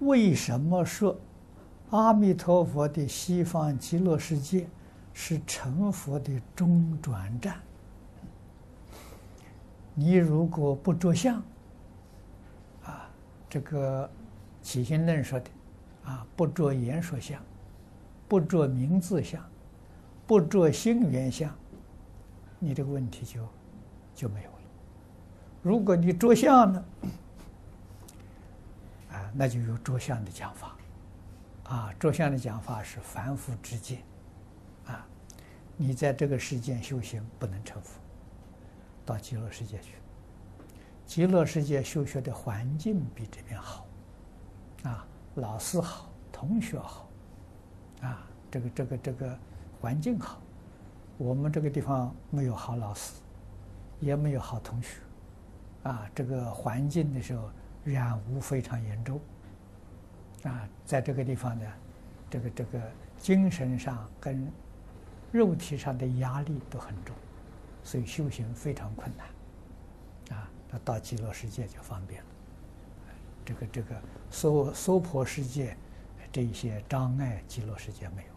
为什么说阿弥陀佛的西方极乐世界是成佛的中转站？你如果不着相，啊，这个起信论说的，啊，不着言说相，不着名字相，不着因缘相，你这个问题就就没有了。如果你着相呢，那就有着相的讲法，啊，着相的讲法是凡夫之见，啊，你在这个世间修行不能成佛。到极乐世界去，极乐世界修学的环境比这边好，啊，老师好，同学好，啊，这个这个这个环境好。我们这个地方没有好老师，也没有好同学，啊，这个环境的时候染污非常严重，啊，在这个地方呢，这个这个精神上跟肉体上的压力都很重。所以修行非常困难，啊，那到极乐世界就方便了。这个这个娑娑婆世界这一些障碍，极乐世界没有。